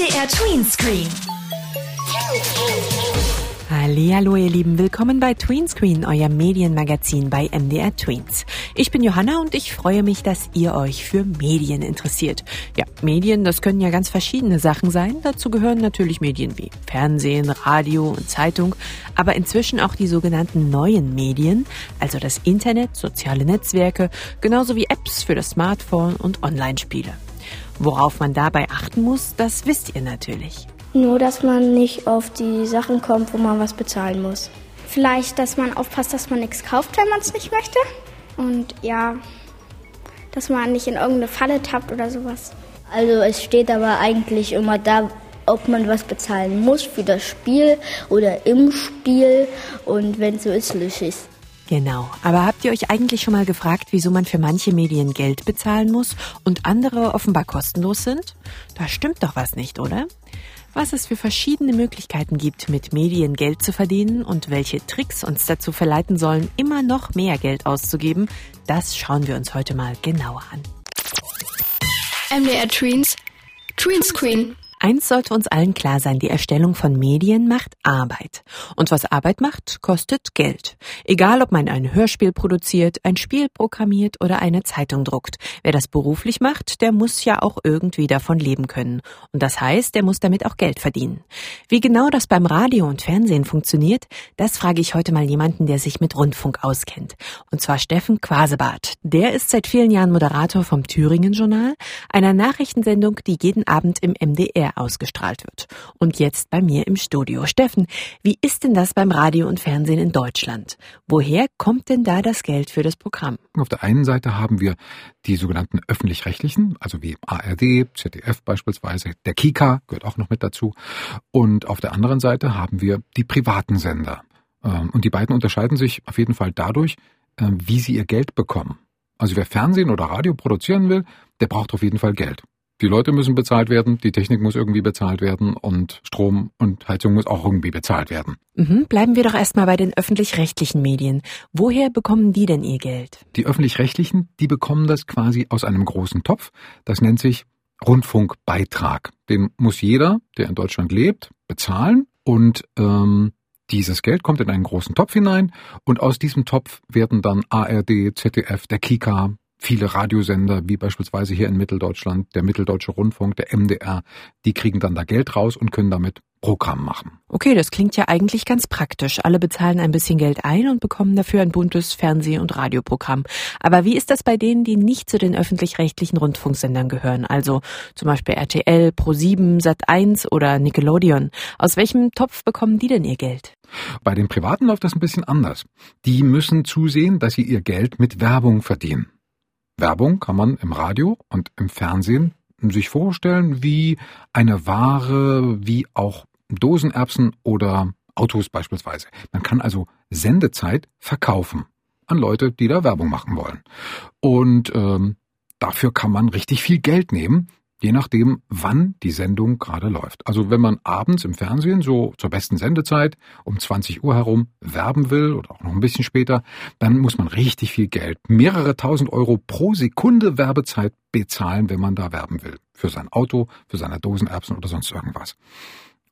MDR Tweenscreen. Hallo ihr Lieben, willkommen bei Tweenscreen, euer Medienmagazin bei MDR Tweens. Ich bin Johanna und ich freue mich, dass ihr euch für Medien interessiert. Ja, Medien, das können ja ganz verschiedene Sachen sein. Dazu gehören natürlich Medien wie Fernsehen, Radio und Zeitung, aber inzwischen auch die sogenannten neuen Medien, also das Internet, soziale Netzwerke, genauso wie Apps für das Smartphone und Online-Spiele. Worauf man dabei achten muss, das wisst ihr natürlich. Nur, dass man nicht auf die Sachen kommt, wo man was bezahlen muss. Vielleicht, dass man aufpasst, dass man nichts kauft, wenn man es nicht möchte. Und ja, dass man nicht in irgendeine Falle tappt oder sowas. Also es steht aber eigentlich immer da, ob man was bezahlen muss für das Spiel oder im Spiel. Und wenn so ist, lösche ich Genau. Aber habt ihr euch eigentlich schon mal gefragt, wieso man für manche Medien Geld bezahlen muss und andere offenbar kostenlos sind? Da stimmt doch was nicht, oder? was es für verschiedene Möglichkeiten gibt, mit Medien Geld zu verdienen und welche Tricks uns dazu verleiten sollen, immer noch mehr Geld auszugeben, das schauen wir uns heute mal genauer an. MDR Tweens, Tweenscreen. Eins sollte uns allen klar sein, die Erstellung von Medien macht Arbeit. Und was Arbeit macht, kostet Geld. Egal, ob man ein Hörspiel produziert, ein Spiel programmiert oder eine Zeitung druckt. Wer das beruflich macht, der muss ja auch irgendwie davon leben können. Und das heißt, der muss damit auch Geld verdienen. Wie genau das beim Radio und Fernsehen funktioniert, das frage ich heute mal jemanden, der sich mit Rundfunk auskennt. Und zwar Steffen Quasebart. Der ist seit vielen Jahren Moderator vom Thüringen Journal, einer Nachrichtensendung, die jeden Abend im MDR ausgestrahlt wird. Und jetzt bei mir im Studio. Steffen, wie ist denn das beim Radio und Fernsehen in Deutschland? Woher kommt denn da das Geld für das Programm? Auf der einen Seite haben wir die sogenannten öffentlich-rechtlichen, also wie ARD, ZDF beispielsweise, der Kika gehört auch noch mit dazu. Und auf der anderen Seite haben wir die privaten Sender. Ähm, und die beiden unterscheiden sich auf jeden Fall dadurch, ähm, wie sie ihr Geld bekommen. Also wer Fernsehen oder Radio produzieren will, der braucht auf jeden Fall Geld. Die Leute müssen bezahlt werden, die Technik muss irgendwie bezahlt werden und Strom und Heizung muss auch irgendwie bezahlt werden. Mhm, bleiben wir doch erstmal bei den öffentlich-rechtlichen Medien. Woher bekommen die denn ihr Geld? Die öffentlich-rechtlichen, die bekommen das quasi aus einem großen Topf. Das nennt sich Rundfunkbeitrag. Den muss jeder, der in Deutschland lebt, bezahlen und ähm, dieses Geld kommt in einen großen Topf hinein und aus diesem Topf werden dann ARD, ZDF, der Kika, viele Radiosender, wie beispielsweise hier in Mitteldeutschland, der Mitteldeutsche Rundfunk, der MDR, die kriegen dann da Geld raus und können damit Programm machen. Okay, das klingt ja eigentlich ganz praktisch. Alle bezahlen ein bisschen Geld ein und bekommen dafür ein buntes Fernseh- und Radioprogramm. Aber wie ist das bei denen, die nicht zu den öffentlich-rechtlichen Rundfunksendern gehören? Also zum Beispiel RTL, Pro7, Sat1 oder Nickelodeon. Aus welchem Topf bekommen die denn ihr Geld? Bei den Privaten läuft das ein bisschen anders. Die müssen zusehen, dass sie ihr Geld mit Werbung verdienen. Werbung kann man im Radio und im Fernsehen sich vorstellen wie eine Ware, wie auch Dosenerbsen oder Autos beispielsweise. Man kann also Sendezeit verkaufen an Leute, die da Werbung machen wollen. Und ähm, dafür kann man richtig viel Geld nehmen, je nachdem, wann die Sendung gerade läuft. Also wenn man abends im Fernsehen so zur besten Sendezeit um 20 Uhr herum werben will oder auch noch ein bisschen später, dann muss man richtig viel Geld, mehrere tausend Euro pro Sekunde Werbezeit bezahlen, wenn man da werben will. Für sein Auto, für seine Dosenerbsen oder sonst irgendwas.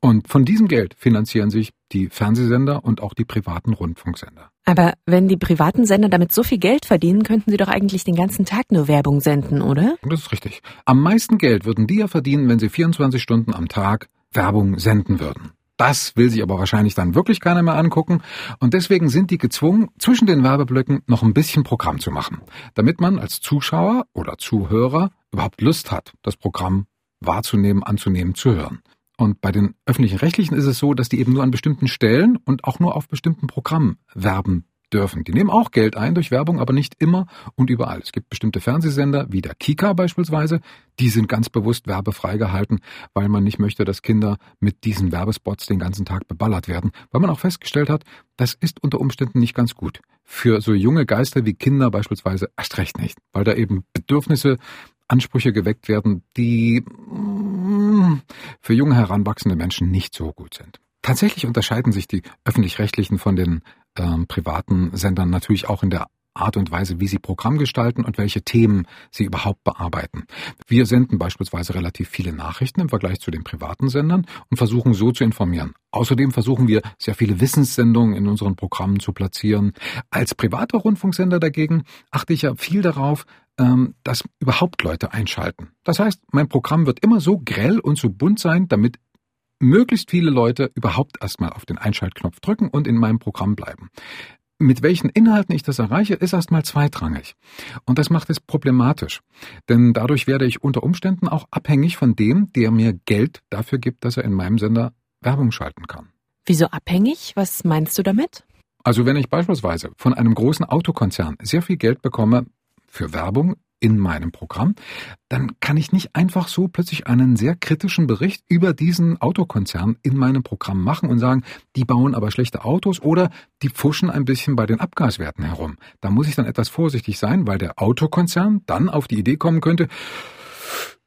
Und von diesem Geld finanzieren sich die Fernsehsender und auch die privaten Rundfunksender. Aber wenn die privaten Sender damit so viel Geld verdienen, könnten sie doch eigentlich den ganzen Tag nur Werbung senden, oder? Das ist richtig. Am meisten Geld würden die ja verdienen, wenn sie 24 Stunden am Tag Werbung senden würden. Das will sich aber wahrscheinlich dann wirklich keiner mehr angucken. Und deswegen sind die gezwungen, zwischen den Werbeblöcken noch ein bisschen Programm zu machen, damit man als Zuschauer oder Zuhörer überhaupt Lust hat, das Programm wahrzunehmen, anzunehmen, zu hören. Und bei den öffentlichen Rechtlichen ist es so, dass die eben nur an bestimmten Stellen und auch nur auf bestimmten Programmen werben dürfen. Die nehmen auch Geld ein durch Werbung, aber nicht immer und überall. Es gibt bestimmte Fernsehsender, wie der Kika beispielsweise, die sind ganz bewusst werbefrei gehalten, weil man nicht möchte, dass Kinder mit diesen Werbespots den ganzen Tag beballert werden, weil man auch festgestellt hat, das ist unter Umständen nicht ganz gut. Für so junge Geister wie Kinder beispielsweise erst recht nicht, weil da eben Bedürfnisse Ansprüche geweckt werden, die für junge heranwachsende Menschen nicht so gut sind. Tatsächlich unterscheiden sich die öffentlich-rechtlichen von den ähm, privaten Sendern natürlich auch in der Art und Weise, wie sie Programm gestalten und welche Themen sie überhaupt bearbeiten. Wir senden beispielsweise relativ viele Nachrichten im Vergleich zu den privaten Sendern und versuchen so zu informieren. Außerdem versuchen wir, sehr viele Wissenssendungen in unseren Programmen zu platzieren. Als privater Rundfunksender dagegen achte ich ja viel darauf, ähm, dass überhaupt Leute einschalten. Das heißt, mein Programm wird immer so grell und so bunt sein, damit möglichst viele Leute überhaupt erstmal auf den Einschaltknopf drücken und in meinem Programm bleiben. Mit welchen Inhalten ich das erreiche, ist erstmal zweitrangig. Und das macht es problematisch. Denn dadurch werde ich unter Umständen auch abhängig von dem, der mir Geld dafür gibt, dass er in meinem Sender Werbung schalten kann. Wieso abhängig? Was meinst du damit? Also wenn ich beispielsweise von einem großen Autokonzern sehr viel Geld bekomme für Werbung in meinem Programm, dann kann ich nicht einfach so plötzlich einen sehr kritischen Bericht über diesen Autokonzern in meinem Programm machen und sagen, die bauen aber schlechte Autos oder die pfuschen ein bisschen bei den Abgaswerten herum. Da muss ich dann etwas vorsichtig sein, weil der Autokonzern dann auf die Idee kommen könnte,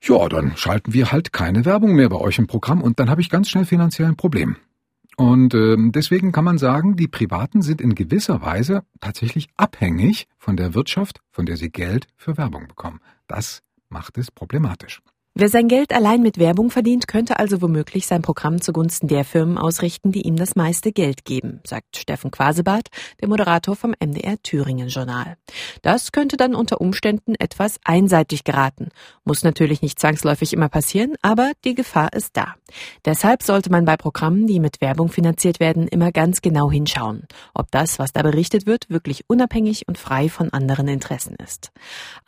ja, dann schalten wir halt keine Werbung mehr bei euch im Programm und dann habe ich ganz schnell finanziell ein Problem. Und äh, deswegen kann man sagen, die Privaten sind in gewisser Weise tatsächlich abhängig von der Wirtschaft, von der sie Geld für Werbung bekommen. Das macht es problematisch. Wer sein Geld allein mit Werbung verdient, könnte also womöglich sein Programm zugunsten der Firmen ausrichten, die ihm das meiste Geld geben, sagt Steffen Quasebart, der Moderator vom MDR Thüringen Journal. Das könnte dann unter Umständen etwas einseitig geraten. Muss natürlich nicht zwangsläufig immer passieren, aber die Gefahr ist da. Deshalb sollte man bei Programmen, die mit Werbung finanziert werden, immer ganz genau hinschauen, ob das, was da berichtet wird, wirklich unabhängig und frei von anderen Interessen ist.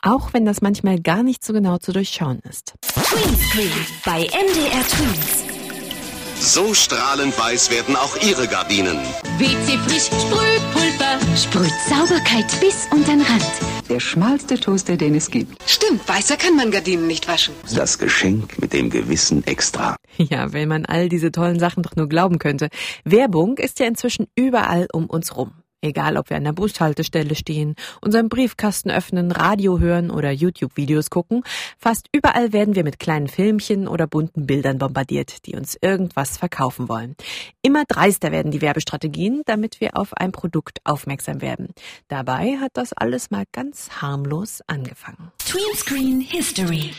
Auch wenn das manchmal gar nicht so genau zu durchschauen ist. Tweenscreen bei MDR Tweens. So strahlend weiß werden auch Ihre Gardinen. WC Frisch Sprühpulver. Sprüht Sauberkeit bis unter den Rand. Der schmalste Toaster, den es gibt. Stimmt, weißer kann man Gardinen nicht waschen. Das Geschenk mit dem gewissen Extra. Ja, wenn man all diese tollen Sachen doch nur glauben könnte. Werbung ist ja inzwischen überall um uns rum. Egal, ob wir an der Bushaltestelle stehen, unseren Briefkasten öffnen, Radio hören oder YouTube-Videos gucken, fast überall werden wir mit kleinen Filmchen oder bunten Bildern bombardiert, die uns irgendwas verkaufen wollen. Immer dreister werden die Werbestrategien, damit wir auf ein Produkt aufmerksam werden. Dabei hat das alles mal ganz harmlos angefangen. Tweenscreen History.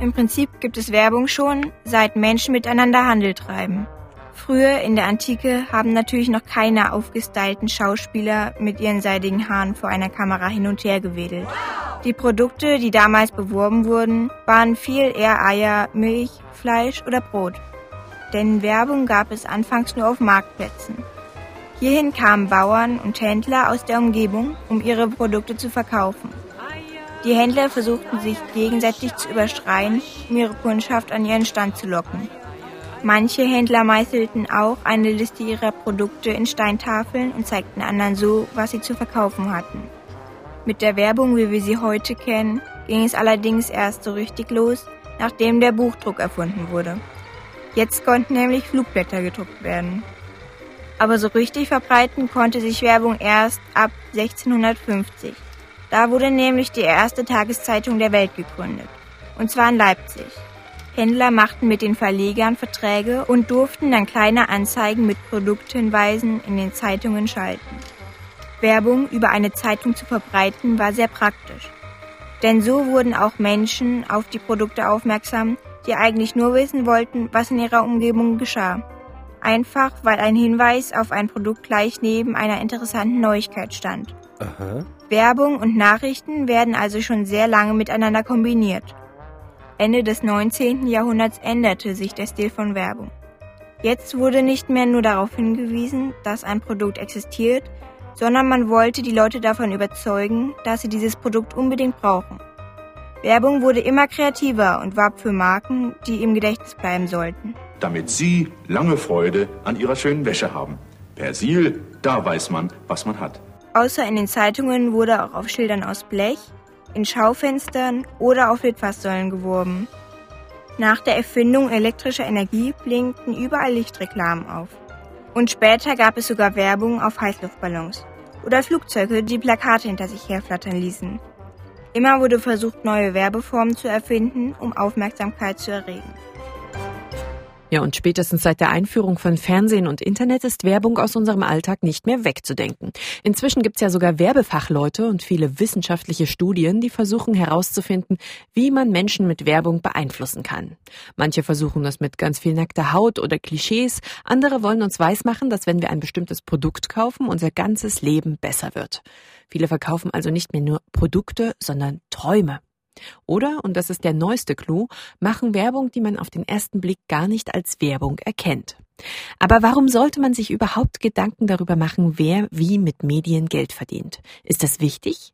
Im Prinzip gibt es Werbung schon, seit Menschen miteinander Handel treiben. Früher in der Antike haben natürlich noch keine aufgestylten Schauspieler mit ihren seidigen Haaren vor einer Kamera hin und her gewedelt. Die Produkte, die damals beworben wurden, waren viel eher Eier, Milch, Fleisch oder Brot. Denn Werbung gab es anfangs nur auf Marktplätzen. Hierhin kamen Bauern und Händler aus der Umgebung, um ihre Produkte zu verkaufen. Die Händler versuchten sich gegenseitig zu überschreien, um ihre Kundschaft an ihren Stand zu locken. Manche Händler meißelten auch eine Liste ihrer Produkte in Steintafeln und zeigten anderen so, was sie zu verkaufen hatten. Mit der Werbung, wie wir sie heute kennen, ging es allerdings erst so richtig los, nachdem der Buchdruck erfunden wurde. Jetzt konnten nämlich Flugblätter gedruckt werden. Aber so richtig verbreiten konnte sich Werbung erst ab 1650. Da wurde nämlich die erste Tageszeitung der Welt gegründet. Und zwar in Leipzig. Händler machten mit den Verlegern Verträge und durften dann kleine Anzeigen mit Produkthinweisen in den Zeitungen schalten. Werbung über eine Zeitung zu verbreiten war sehr praktisch. Denn so wurden auch Menschen auf die Produkte aufmerksam, die eigentlich nur wissen wollten, was in ihrer Umgebung geschah. Einfach weil ein Hinweis auf ein Produkt gleich neben einer interessanten Neuigkeit stand. Aha. Werbung und Nachrichten werden also schon sehr lange miteinander kombiniert. Ende des 19. Jahrhunderts änderte sich der Stil von Werbung. Jetzt wurde nicht mehr nur darauf hingewiesen, dass ein Produkt existiert, sondern man wollte die Leute davon überzeugen, dass sie dieses Produkt unbedingt brauchen. Werbung wurde immer kreativer und warb für Marken, die im Gedächtnis bleiben sollten. Damit Sie lange Freude an Ihrer schönen Wäsche haben. Persil, da weiß man, was man hat. Außer in den Zeitungen wurde auch auf Schildern aus Blech, in Schaufenstern oder auf Litfaßsäulen geworben. Nach der Erfindung elektrischer Energie blinkten überall Lichtreklamen auf. Und später gab es sogar Werbung auf Heißluftballons oder Flugzeuge, die Plakate hinter sich herflattern ließen. Immer wurde versucht, neue Werbeformen zu erfinden, um Aufmerksamkeit zu erregen. Ja, und spätestens seit der Einführung von Fernsehen und Internet ist Werbung aus unserem Alltag nicht mehr wegzudenken. Inzwischen gibt's ja sogar Werbefachleute und viele wissenschaftliche Studien, die versuchen herauszufinden, wie man Menschen mit Werbung beeinflussen kann. Manche versuchen das mit ganz viel nackter Haut oder Klischees, andere wollen uns weismachen, dass wenn wir ein bestimmtes Produkt kaufen, unser ganzes Leben besser wird. Viele verkaufen also nicht mehr nur Produkte, sondern Träume. Oder, und das ist der neueste Clou, machen Werbung, die man auf den ersten Blick gar nicht als Werbung erkennt. Aber warum sollte man sich überhaupt Gedanken darüber machen, wer wie mit Medien Geld verdient? Ist das wichtig?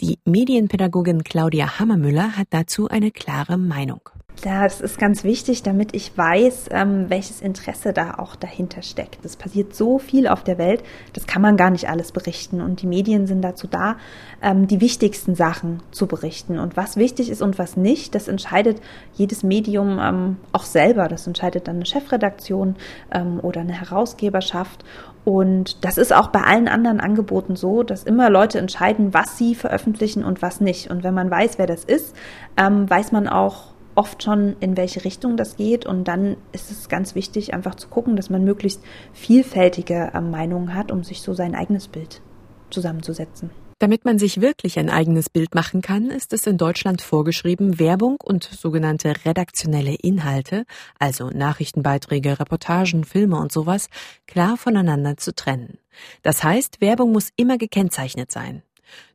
Die Medienpädagogin Claudia Hammermüller hat dazu eine klare Meinung. Das ist ganz wichtig, damit ich weiß, ähm, welches Interesse da auch dahinter steckt. Es passiert so viel auf der Welt, das kann man gar nicht alles berichten. Und die Medien sind dazu da, ähm, die wichtigsten Sachen zu berichten. Und was wichtig ist und was nicht, das entscheidet jedes Medium ähm, auch selber. Das entscheidet dann eine Chefredaktion ähm, oder eine Herausgeberschaft. Und das ist auch bei allen anderen Angeboten so, dass immer Leute entscheiden, was sie veröffentlichen und was nicht. Und wenn man weiß, wer das ist, ähm, weiß man auch, oft schon, in welche Richtung das geht. Und dann ist es ganz wichtig, einfach zu gucken, dass man möglichst vielfältige äh, Meinungen hat, um sich so sein eigenes Bild zusammenzusetzen. Damit man sich wirklich ein eigenes Bild machen kann, ist es in Deutschland vorgeschrieben, Werbung und sogenannte redaktionelle Inhalte, also Nachrichtenbeiträge, Reportagen, Filme und sowas, klar voneinander zu trennen. Das heißt, Werbung muss immer gekennzeichnet sein.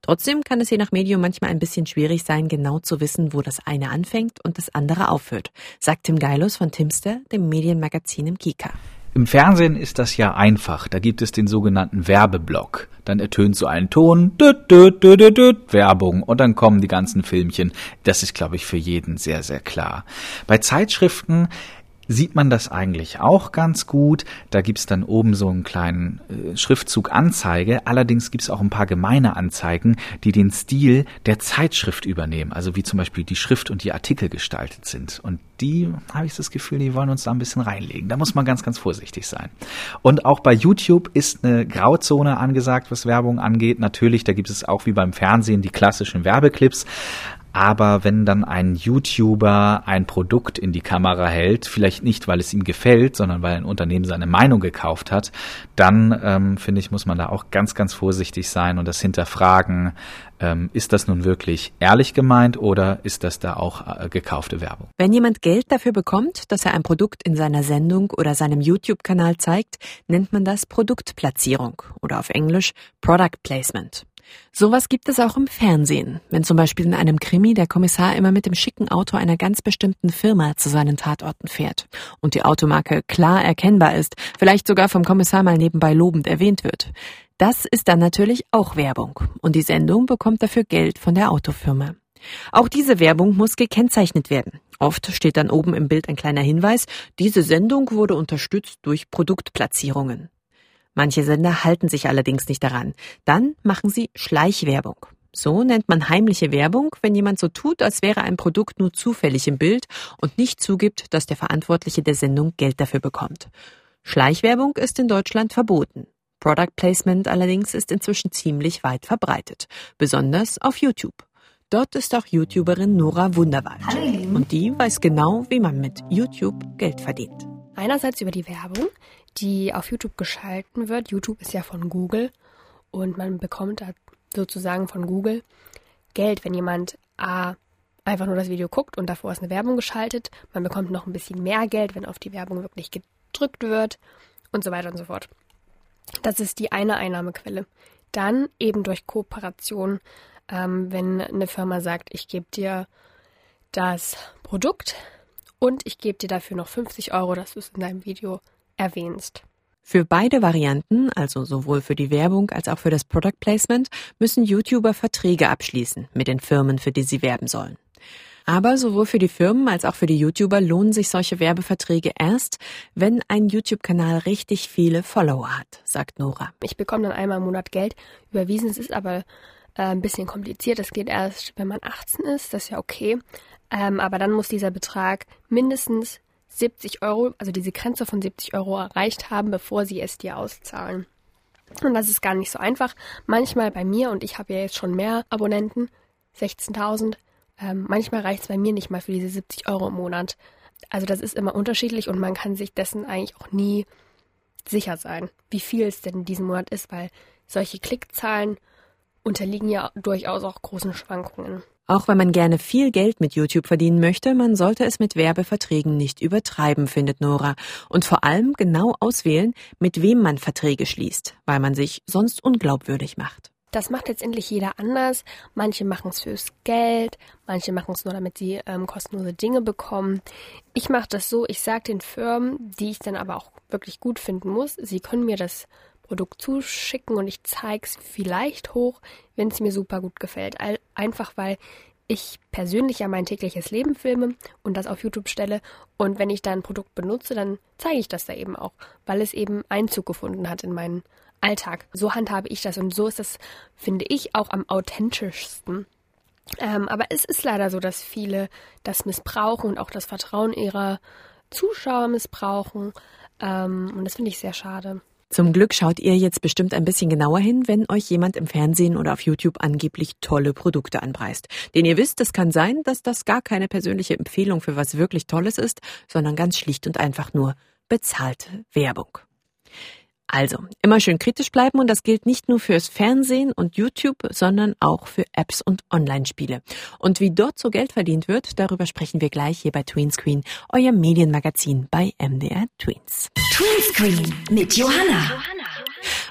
Trotzdem kann es je nach Medium manchmal ein bisschen schwierig sein, genau zu wissen, wo das eine anfängt und das andere aufhört, sagt Tim Geilus von Timster, dem Medienmagazin im Kika. Im Fernsehen ist das ja einfach. Da gibt es den sogenannten Werbeblock. Dann ertönt so ein Ton, düt, düt, düt, düt, düt, Werbung und dann kommen die ganzen Filmchen. Das ist, glaube ich, für jeden sehr, sehr klar. Bei Zeitschriften sieht man das eigentlich auch ganz gut. Da gibt's dann oben so einen kleinen äh, Schriftzug Anzeige. Allerdings gibt's auch ein paar gemeine Anzeigen, die den Stil der Zeitschrift übernehmen. Also wie zum Beispiel die Schrift und die Artikel gestaltet sind. Und die, habe ich das Gefühl, die wollen uns da ein bisschen reinlegen. Da muss man ganz, ganz vorsichtig sein. Und auch bei YouTube ist eine Grauzone angesagt, was Werbung angeht. Natürlich, da gibt es auch wie beim Fernsehen die klassischen Werbeclips. Aber wenn dann ein YouTuber ein Produkt in die Kamera hält, vielleicht nicht, weil es ihm gefällt, sondern weil ein Unternehmen seine Meinung gekauft hat, dann ähm, finde ich, muss man da auch ganz, ganz vorsichtig sein und das hinterfragen. Ähm, ist das nun wirklich ehrlich gemeint oder ist das da auch äh, gekaufte Werbung? Wenn jemand Geld dafür bekommt, dass er ein Produkt in seiner Sendung oder seinem YouTube-Kanal zeigt, nennt man das Produktplatzierung oder auf Englisch Product Placement. Sowas gibt es auch im Fernsehen. Wenn zum Beispiel in einem Krimi der Kommissar immer mit dem schicken Auto einer ganz bestimmten Firma zu seinen Tatorten fährt und die Automarke klar erkennbar ist, vielleicht sogar vom Kommissar mal nebenbei lobend erwähnt wird. Das ist dann natürlich auch Werbung und die Sendung bekommt dafür Geld von der Autofirma. Auch diese Werbung muss gekennzeichnet werden. Oft steht dann oben im Bild ein kleiner Hinweis, diese Sendung wurde unterstützt durch Produktplatzierungen. Manche Sender halten sich allerdings nicht daran. Dann machen sie Schleichwerbung. So nennt man heimliche Werbung, wenn jemand so tut, als wäre ein Produkt nur zufällig im Bild und nicht zugibt, dass der Verantwortliche der Sendung Geld dafür bekommt. Schleichwerbung ist in Deutschland verboten. Product Placement allerdings ist inzwischen ziemlich weit verbreitet, besonders auf YouTube. Dort ist auch YouTuberin Nora Wunderwald. Und die weiß genau, wie man mit YouTube Geld verdient. Einerseits über die Werbung, die auf YouTube geschalten wird. YouTube ist ja von Google und man bekommt da sozusagen von Google Geld, wenn jemand A einfach nur das Video guckt und davor ist eine Werbung geschaltet. Man bekommt noch ein bisschen mehr Geld, wenn auf die Werbung wirklich gedrückt wird und so weiter und so fort. Das ist die eine Einnahmequelle. Dann eben durch Kooperation, ähm, wenn eine Firma sagt, ich gebe dir das Produkt und ich gebe dir dafür noch 50 Euro, dass du es in deinem Video erwähnst. Für beide Varianten, also sowohl für die Werbung als auch für das Product Placement, müssen YouTuber Verträge abschließen mit den Firmen, für die sie werben sollen. Aber sowohl für die Firmen als auch für die YouTuber lohnen sich solche Werbeverträge erst, wenn ein YouTube-Kanal richtig viele Follower hat, sagt Nora. Ich bekomme dann einmal im Monat Geld überwiesen. Es ist aber äh, ein bisschen kompliziert. Es geht erst, wenn man 18 ist. Das ist ja okay. Ähm, aber dann muss dieser Betrag mindestens 70 Euro, also diese Grenze von 70 Euro erreicht haben, bevor sie es dir auszahlen. Und das ist gar nicht so einfach. Manchmal bei mir, und ich habe ja jetzt schon mehr Abonnenten, 16.000, ähm, manchmal reicht es bei mir nicht mal für diese 70 Euro im Monat. Also das ist immer unterschiedlich und man kann sich dessen eigentlich auch nie sicher sein, wie viel es denn diesen Monat ist, weil solche Klickzahlen unterliegen ja durchaus auch großen Schwankungen. Auch wenn man gerne viel Geld mit YouTube verdienen möchte, man sollte es mit Werbeverträgen nicht übertreiben, findet Nora. Und vor allem genau auswählen, mit wem man Verträge schließt, weil man sich sonst unglaubwürdig macht. Das macht letztendlich jeder anders. Manche machen es fürs Geld, manche machen es nur, damit sie ähm, kostenlose Dinge bekommen. Ich mache das so, ich sage den Firmen, die ich dann aber auch wirklich gut finden muss, sie können mir das Produkt zuschicken und ich zeige es vielleicht hoch, wenn es mir super gut gefällt. Einfach weil ich persönlich ja mein tägliches Leben filme und das auf YouTube stelle. Und wenn ich da ein Produkt benutze, dann zeige ich das da eben auch, weil es eben Einzug gefunden hat in meinen Alltag. So handhabe ich das und so ist das, finde ich, auch am authentischsten. Ähm, aber es ist leider so, dass viele das missbrauchen und auch das Vertrauen ihrer Zuschauer missbrauchen. Ähm, und das finde ich sehr schade. Zum Glück schaut ihr jetzt bestimmt ein bisschen genauer hin, wenn euch jemand im Fernsehen oder auf YouTube angeblich tolle Produkte anpreist. Denn ihr wisst, es kann sein, dass das gar keine persönliche Empfehlung für was wirklich Tolles ist, sondern ganz schlicht und einfach nur bezahlte Werbung. Also, immer schön kritisch bleiben und das gilt nicht nur fürs Fernsehen und YouTube, sondern auch für Apps und Online-Spiele. Und wie dort so Geld verdient wird, darüber sprechen wir gleich hier bei Tweenscreen, euer Medienmagazin bei MDR Tweens. Tweenscreen mit Johanna.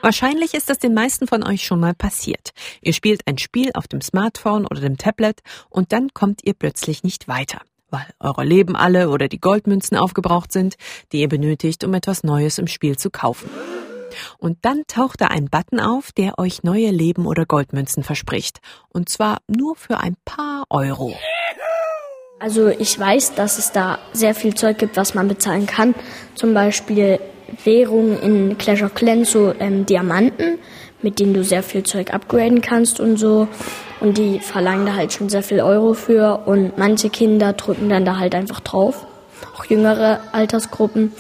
Wahrscheinlich ist das den meisten von euch schon mal passiert. Ihr spielt ein Spiel auf dem Smartphone oder dem Tablet und dann kommt ihr plötzlich nicht weiter weil eure Leben alle oder die Goldmünzen aufgebraucht sind, die ihr benötigt, um etwas Neues im Spiel zu kaufen. Und dann taucht da ein Button auf, der euch neue Leben oder Goldmünzen verspricht. Und zwar nur für ein paar Euro. Also ich weiß, dass es da sehr viel Zeug gibt, was man bezahlen kann. Zum Beispiel Währungen in Clash of Clans, so ähm, Diamanten, mit denen du sehr viel Zeug upgraden kannst und so. Und die verlangen da halt schon sehr viel Euro für. Und manche Kinder drücken dann da halt einfach drauf. Auch jüngere Altersgruppen.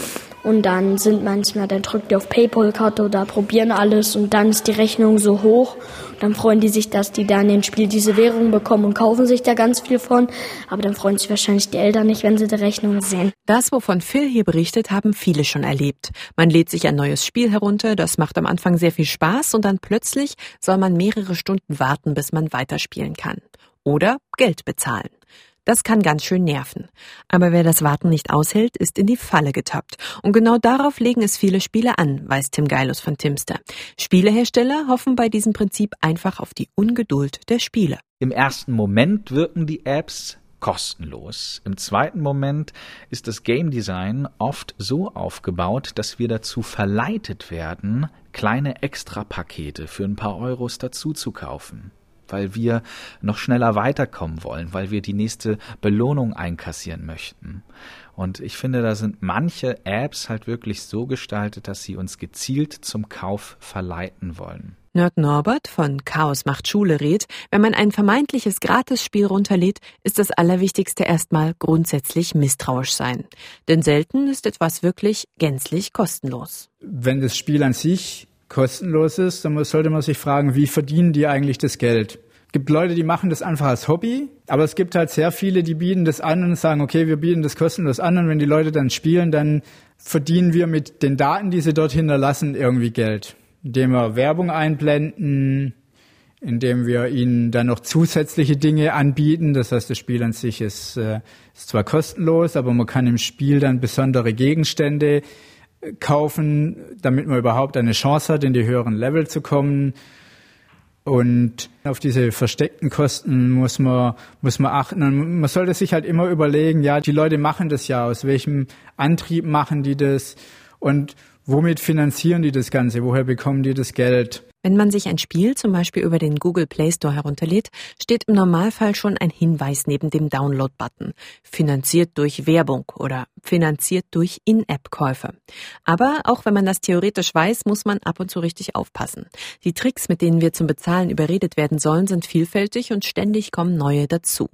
Und dann sind manchmal, dann drücken die auf PayPal-Karte oder probieren alles und dann ist die Rechnung so hoch. Und dann freuen die sich, dass die dann in Spiel diese Währung bekommen und kaufen sich da ganz viel von. Aber dann freuen sich wahrscheinlich die Eltern nicht, wenn sie die Rechnung sehen. Das, wovon Phil hier berichtet, haben viele schon erlebt. Man lädt sich ein neues Spiel herunter, das macht am Anfang sehr viel Spaß und dann plötzlich soll man mehrere Stunden warten, bis man weiterspielen kann. Oder Geld bezahlen. Das kann ganz schön nerven. Aber wer das Warten nicht aushält, ist in die Falle getappt. Und genau darauf legen es viele Spiele an, weiß Tim Geilus von Timster. Spielehersteller hoffen bei diesem Prinzip einfach auf die Ungeduld der Spieler. Im ersten Moment wirken die Apps kostenlos. Im zweiten Moment ist das Game Design oft so aufgebaut, dass wir dazu verleitet werden, kleine Extrapakete für ein paar Euros dazu zu kaufen weil wir noch schneller weiterkommen wollen, weil wir die nächste Belohnung einkassieren möchten. Und ich finde, da sind manche Apps halt wirklich so gestaltet, dass sie uns gezielt zum Kauf verleiten wollen. Nerd Norbert von Chaos macht Schule rät, wenn man ein vermeintliches Gratisspiel runterlädt, ist das Allerwichtigste erstmal grundsätzlich misstrauisch sein. Denn selten ist etwas wirklich gänzlich kostenlos. Wenn das Spiel an sich kostenlos ist, dann sollte man sich fragen, wie verdienen die eigentlich das Geld? Es gibt Leute, die machen das einfach als Hobby, aber es gibt halt sehr viele, die bieten das an und sagen, okay, wir bieten das kostenlos an und wenn die Leute dann spielen, dann verdienen wir mit den Daten, die sie dort hinterlassen, irgendwie Geld. Indem wir Werbung einblenden, indem wir ihnen dann noch zusätzliche Dinge anbieten. Das heißt, das Spiel an sich ist, äh, ist zwar kostenlos, aber man kann im Spiel dann besondere Gegenstände kaufen, damit man überhaupt eine Chance hat, in die höheren Level zu kommen. Und auf diese versteckten Kosten muss man, muss man achten. Und man sollte sich halt immer überlegen, ja, die Leute machen das ja, aus welchem Antrieb machen die das und womit finanzieren die das Ganze, woher bekommen die das Geld? Wenn man sich ein Spiel zum Beispiel über den Google Play Store herunterlädt, steht im Normalfall schon ein Hinweis neben dem Download-Button. Finanziert durch Werbung oder finanziert durch In-App-Käufe. Aber auch wenn man das theoretisch weiß, muss man ab und zu richtig aufpassen. Die Tricks, mit denen wir zum Bezahlen überredet werden sollen, sind vielfältig und ständig kommen neue dazu.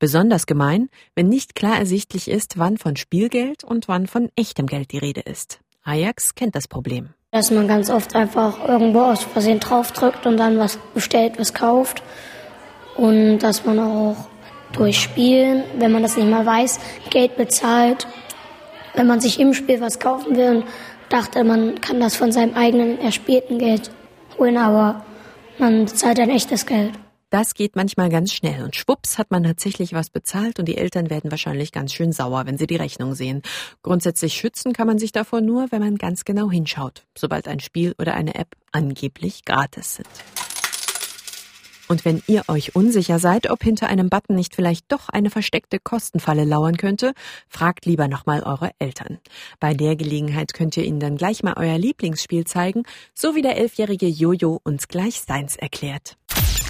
Besonders gemein, wenn nicht klar ersichtlich ist, wann von Spielgeld und wann von echtem Geld die Rede ist. Ajax kennt das Problem. Dass man ganz oft einfach irgendwo aus Versehen draufdrückt und dann was bestellt, was kauft. Und dass man auch durch Spielen, wenn man das nicht mal weiß, Geld bezahlt. Wenn man sich im Spiel was kaufen will und dachte, man kann das von seinem eigenen erspielten Geld holen, aber man bezahlt ein echtes Geld. Das geht manchmal ganz schnell und schwupps hat man tatsächlich was bezahlt und die Eltern werden wahrscheinlich ganz schön sauer, wenn sie die Rechnung sehen. Grundsätzlich schützen kann man sich davor nur, wenn man ganz genau hinschaut, sobald ein Spiel oder eine App angeblich gratis sind. Und wenn ihr euch unsicher seid, ob hinter einem Button nicht vielleicht doch eine versteckte Kostenfalle lauern könnte, fragt lieber nochmal eure Eltern. Bei der Gelegenheit könnt ihr ihnen dann gleich mal euer Lieblingsspiel zeigen, so wie der elfjährige Jojo uns gleich seins erklärt.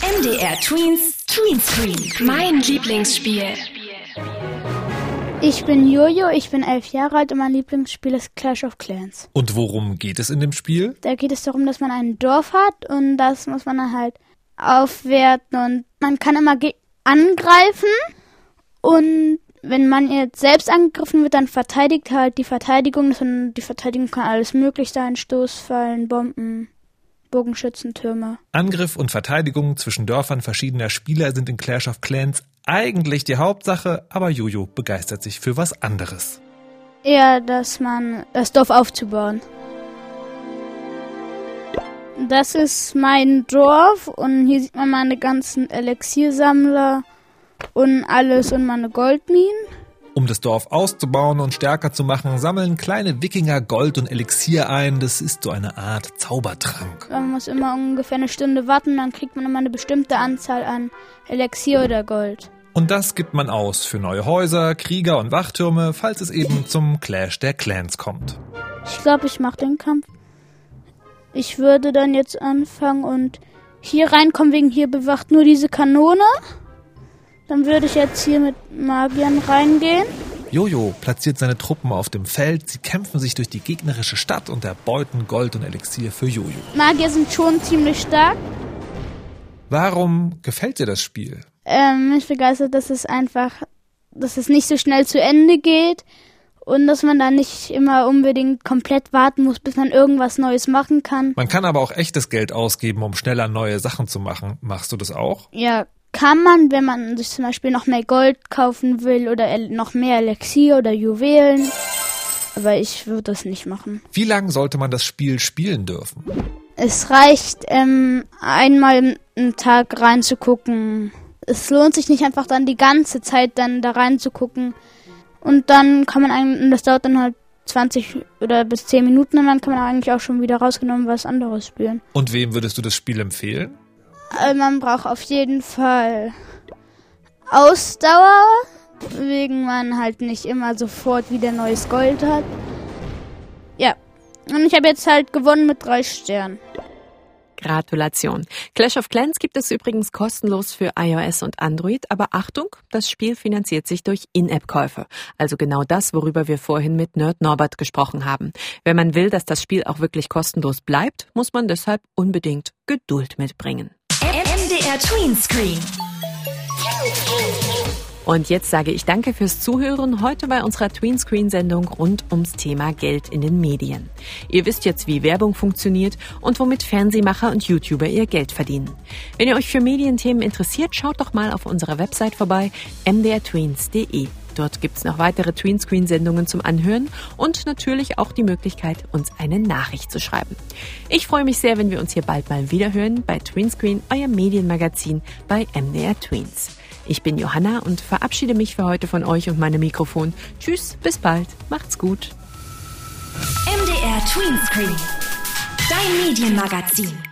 MDR Tweens Tweenscreen. Mein Lieblingsspiel. Ich bin Jojo, ich bin elf Jahre alt und mein Lieblingsspiel ist Clash of Clans. Und worum geht es in dem Spiel? Da geht es darum, dass man ein Dorf hat und das muss man dann halt aufwerten und man kann immer angreifen und wenn man jetzt selbst angegriffen wird, dann verteidigt halt die Verteidigung. Die Verteidigung kann alles möglich sein, Stoßfallen, Bomben, Bogenschützentürme. Angriff und Verteidigung zwischen Dörfern verschiedener Spieler sind in Clash of Clans eigentlich die Hauptsache, aber Jojo begeistert sich für was anderes. Eher, dass man das Dorf aufzubauen. Das ist mein Dorf und hier sieht man meine ganzen Elixiersammler und alles und meine Goldminen. Um das Dorf auszubauen und stärker zu machen, sammeln kleine Wikinger Gold und Elixier ein. Das ist so eine Art Zaubertrank. Man muss immer ungefähr eine Stunde warten, dann kriegt man immer eine bestimmte Anzahl an Elixier oder Gold. Und das gibt man aus für neue Häuser, Krieger und Wachtürme, falls es eben zum Clash der Clans kommt. Ich glaube, ich mache den Kampf. Ich würde dann jetzt anfangen und hier reinkommen, wegen hier bewacht nur diese Kanone. Dann würde ich jetzt hier mit Magiern reingehen. Jojo platziert seine Truppen auf dem Feld. Sie kämpfen sich durch die gegnerische Stadt und erbeuten Gold und Elixier für Jojo. Magier sind schon ziemlich stark. Warum gefällt dir das Spiel? Ähm, mich begeistert, dass es einfach, dass es nicht so schnell zu Ende geht und dass man da nicht immer unbedingt komplett warten muss, bis man irgendwas Neues machen kann. Man kann aber auch echtes Geld ausgeben, um schneller neue Sachen zu machen. Machst du das auch? Ja, kann man, wenn man sich zum Beispiel noch mehr Gold kaufen will oder noch mehr Elixier oder Juwelen. Aber ich würde das nicht machen. Wie lange sollte man das Spiel spielen dürfen? Es reicht, ähm, einmal im Tag reinzugucken. Es lohnt sich nicht einfach dann die ganze Zeit dann da reinzugucken. Und dann kann man eigentlich, das dauert dann halt 20 oder bis 10 Minuten und dann kann man eigentlich auch schon wieder rausgenommen was anderes spielen. Und wem würdest du das Spiel empfehlen? Also man braucht auf jeden Fall Ausdauer, wegen man halt nicht immer sofort wieder neues Gold hat. Ja, und ich habe jetzt halt gewonnen mit drei Sternen. Gratulation. Clash of Clans gibt es übrigens kostenlos für iOS und Android, aber Achtung, das Spiel finanziert sich durch In-App-Käufe. Also genau das, worüber wir vorhin mit Nerd Norbert gesprochen haben. Wenn man will, dass das Spiel auch wirklich kostenlos bleibt, muss man deshalb unbedingt Geduld mitbringen. MDR Tweenscreen. Und jetzt sage ich danke fürs Zuhören heute bei unserer Tweenscreen-Sendung rund ums Thema Geld in den Medien. Ihr wisst jetzt, wie Werbung funktioniert und womit Fernsehmacher und YouTuber ihr Geld verdienen. Wenn ihr euch für Medienthemen interessiert, schaut doch mal auf unserer Website vorbei, mdrtweens.de. Dort gibt's noch weitere Tweenscreen-Sendungen zum Anhören und natürlich auch die Möglichkeit, uns eine Nachricht zu schreiben. Ich freue mich sehr, wenn wir uns hier bald mal wiederhören bei Tweenscreen, euer Medienmagazin bei MDR Tweens. Ich bin Johanna und verabschiede mich für heute von euch und meinem Mikrofon. Tschüss, bis bald, macht's gut. MDR Tweenscreen, dein Medienmagazin.